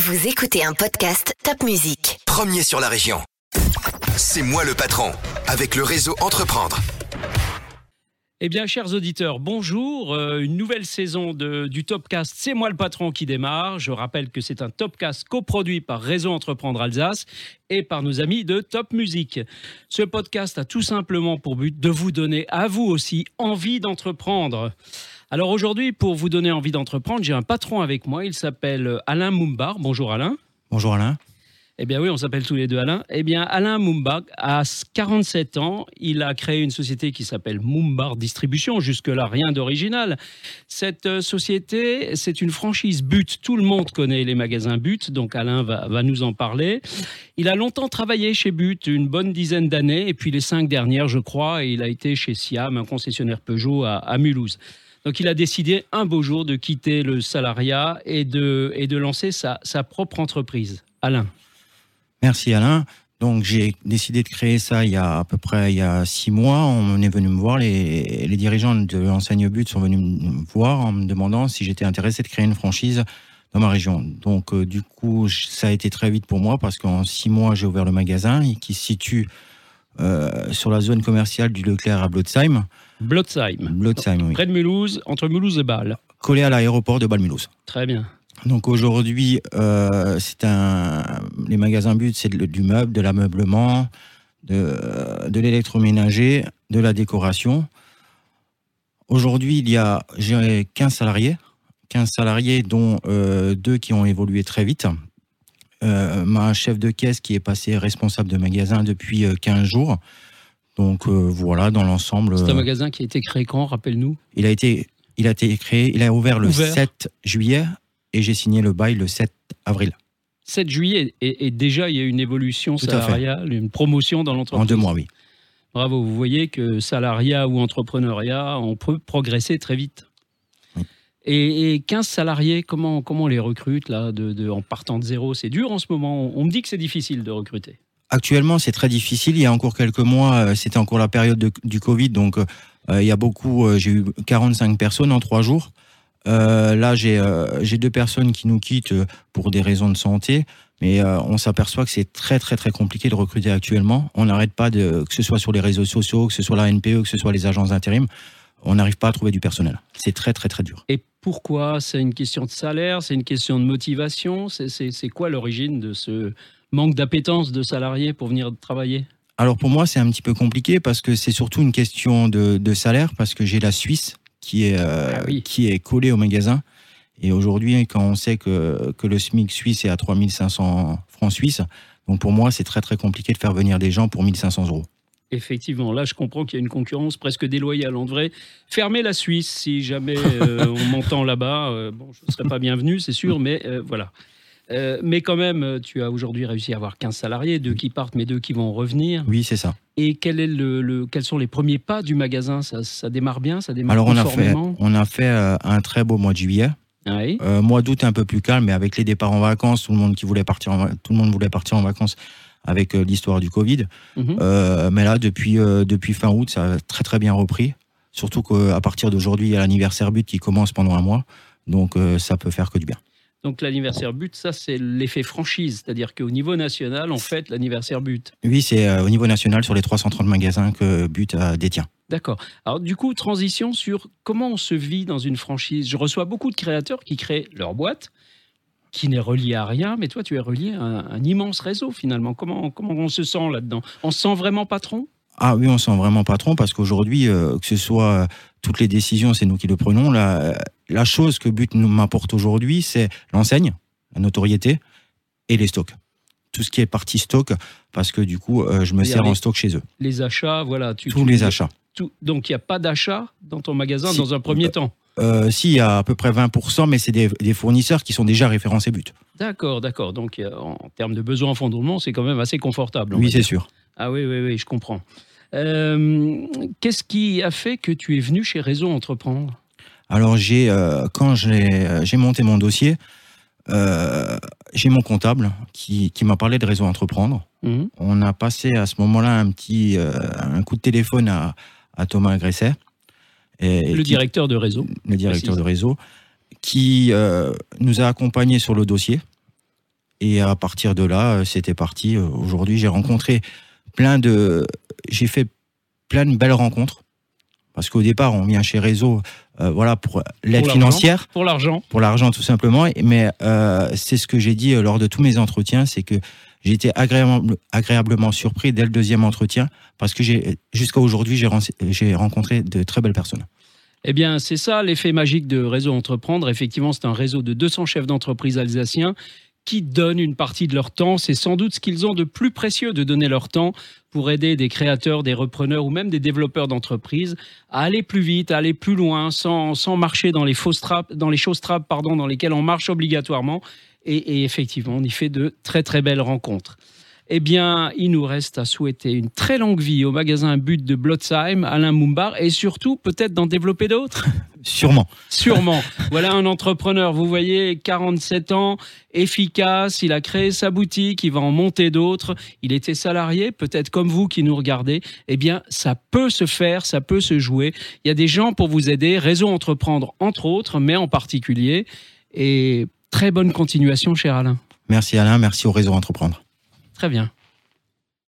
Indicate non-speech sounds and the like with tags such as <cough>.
Vous écoutez un podcast Top Music. Premier sur la région. C'est moi le patron, avec le réseau Entreprendre. Eh bien, chers auditeurs, bonjour. Euh, une nouvelle saison de, du Topcast C'est moi le patron qui démarre. Je rappelle que c'est un Topcast coproduit par Réseau Entreprendre Alsace et par nos amis de Top Music. Ce podcast a tout simplement pour but de vous donner à vous aussi envie d'entreprendre. Alors aujourd'hui, pour vous donner envie d'entreprendre, j'ai un patron avec moi. Il s'appelle Alain Moumbar. Bonjour Alain. Bonjour Alain. Eh bien oui, on s'appelle tous les deux Alain. Eh bien Alain Moumbar a 47 ans. Il a créé une société qui s'appelle Moumbar Distribution. Jusque-là, rien d'original. Cette euh, société, c'est une franchise But. Tout le monde connaît les magasins But, donc Alain va, va nous en parler. Il a longtemps travaillé chez But, une bonne dizaine d'années, et puis les cinq dernières, je crois, il a été chez Siam, un concessionnaire Peugeot à, à Mulhouse. Donc il a décidé un beau jour de quitter le salariat et de, et de lancer sa, sa propre entreprise. Alain. Merci Alain. Donc j'ai décidé de créer ça il y a à peu près il y a six mois. On est venu me voir, les, les dirigeants de l'enseigne But sont venus me voir en me demandant si j'étais intéressé de créer une franchise dans ma région. Donc euh, du coup ça a été très vite pour moi parce qu'en six mois j'ai ouvert le magasin qui se situe euh, sur la zone commerciale du Leclerc à Blotzheim. Blotzheim. Blotzheim, oui. Près de Mulhouse, entre Mulhouse et Bâle. Collé à l'aéroport de Bâle-Mulhouse. Très bien. Donc aujourd'hui, euh, c'est un, les magasins but, c'est du meuble, de l'ameublement, de, de l'électroménager, de la décoration. Aujourd'hui, il y a j'ai 15 salariés, 15 salariés dont euh, deux qui ont évolué très vite. Euh, ma chef de caisse qui est passée responsable de magasin depuis euh, 15 jours. Donc euh, voilà, dans l'ensemble, C'est un euh, magasin qui a été créé quand, rappelle-nous? il a été, il a été créé, il a ouvert le Ouvert. 7 juillet et j'ai signé le bail le 7 avril. 7 juillet, et, et déjà il y a une évolution Tout salariale, une promotion dans l'entreprise. En deux mois, oui. Bravo, vous voyez que salariat ou entrepreneuriat, on peut progresser très vite. Et, et 15 salariés, comment, comment on les recrute là, de, de- en partant de zéro? C'est dur en ce moment. On, on me dit que c'est difficile de recruter. Actuellement, c'est très difficile. Il y a encore quelques mois, euh, c'était encore la période de- du Covid, donc euh, il y a beaucoup. euh, j'ai eu 45 personnes en trois jours. Euh, là, j'ai euh, j'ai deux personnes qui nous quittent euh, pour des raisons de santé, mais euh, on s'aperçoit que c'est très très très compliqué de recruter actuellement. On n'arrête pas de, que ce soit sur les réseaux sociaux, que ce soit la NPE, que ce soit les agences d'intérim, on n'arrive pas à trouver du personnel. C'est très très très dur. Et pourquoi? C'est une question de salaire C'est une question de motivation C'est- quoi l'origine de ce manque d'appétence de salariés pour venir travailler? Alors pour moi, c'est un petit peu compliqué parce que c'est surtout une question de, de salaire parce que j'ai la Suisse qui est, euh, Ah oui. qui est collée au magasin. Et aujourd'hui, quand on sait que, que le SMIC suisse est à 3500 francs suisses, donc pour moi, c'est très très compliqué de faire venir des gens pour 1500 euros. Effectivement, là je comprends qu'il y a une concurrence presque déloyale. On devrait fermer la Suisse si jamais euh, on m'entend là-bas. Euh, bon, je ne serais pas bienvenu, c'est sûr, mais euh, voilà. Mais quand même, tu as aujourd'hui réussi à avoir 15 salariés, deux qui partent, mais deux qui vont revenir. Oui, c'est ça. Et quel est le, le- quels sont les premiers pas du magasin? Ça, ça démarre bien Ça démarre Alors on a fait, on a fait un très beau mois de juillet. Oui. Mois d'août un peu plus calme, mais avec les départs en vacances, tout le monde qui voulait partir, en, tout le monde voulait partir en vacances avec euh, l'histoire du Covid. Mhm. Euh, mais là, depuis, euh, depuis fin août, ça a très très bien repris. Surtout qu'à partir d'aujourd'hui, il y a l'anniversaire but qui commence pendant un mois. Donc euh, ça peut faire que du bien. Donc l'anniversaire but, ça c'est l'effet franchise, c'est-à-dire qu'au niveau national, on fête l'anniversaire but. Oui, c'est euh, au niveau national sur les 330 magasins que But euh, détient. D'accord. Alors du coup, transition sur comment on se vit dans une franchise. Je reçois beaucoup de créateurs qui créent leur boîte, qui n'est reliée à rien, mais toi tu es relié à un, un immense réseau finalement. Comment, comment on se sent là-dedans? On se sent vraiment patron? Ah oui, on sent vraiment patron parce qu'aujourd'hui, euh, que ce soit euh, toutes les décisions, c'est nous qui le prenons. La, euh, la chose que But nous m'apporte aujourd'hui, c'est l'enseigne, la notoriété et les stocks. Tout ce qui est partie stock, parce que du coup, je me sers en stock chez eux. Les achats, voilà. Tu, Tous tu- les achats. tout- donc il n'y a pas d'achat dans ton magasin Si. dans un premier temps. Euh, si, il y a à peu près 20%, mais c'est des, des fournisseurs qui sont déjà référencés But. D'accord, d'accord. Donc en termes de besoins en fond de roulement, c'est quand même assez confortable. on Oui, c'est sûr. Ah oui, oui, oui, je comprends. Euh, Qu'est-ce qui a fait que tu es venu chez Réseau Entreprendre? Alors, j'ai, euh, quand j'ai, euh, j'ai monté mon dossier, euh, j'ai mon comptable qui, qui m'a parlé de réseau entreprendre. Mhm. On a passé à ce moment-là un petit un coup de téléphone à, à Thomas Gresset, et Le directeur de réseau. le directeur précise. de réseau, qui euh, nous a accompagnés sur le dossier. Et à partir de là, euh, c'était parti. Euh, Aujourd'hui, j'ai rencontré plein de. J'ai fait plein de belles rencontres. Parce qu'au départ, on vient chez Réseau euh, voilà, pour l'aide financière, Pour l'argent. pour l'argent tout simplement. Mais euh, c'est ce que j'ai dit lors de tous mes entretiens, c'est que j'ai été agréable- agréablement surpris dès le deuxième entretien, parce que jusqu'à aujourd'hui, j'ai rencontré de très belles personnes. Eh bien, c'est ça l'effet magique de Réseau Entreprendre. Effectivement, c'est un réseau de 200 chefs d'entreprise alsaciens qui donnent une partie de leur temps. C'est sans doute ce qu'ils ont de plus précieux de donner leur temps pour aider des créateurs, des repreneurs ou même des développeurs d'entreprises à aller plus vite, à aller plus loin, sans, sans marcher dans les fausses trappes, dans les choses trappes, pardon, dans lesquelles on marche obligatoirement. Et, et effectivement, on y fait de très très belles rencontres. Eh bien, il nous reste à souhaiter une très longue vie au magasin But de Blotzheim, Alain Moumbar, et surtout peut-être d'en développer d'autres? <laughs> Sûrement. Sûrement. <laughs> voilà un entrepreneur, vous voyez, 47 ans, efficace, il a créé sa boutique, il va en monter d'autres, il était salarié, peut-être comme vous qui nous regardez, eh bien, ça peut se faire, ça peut se jouer. Il y a des gens pour vous aider, Réseau Entreprendre entre autres, mais en particulier. Et très bonne continuation, cher Alain. Merci Alain, merci au réseau Entreprendre. Très bien.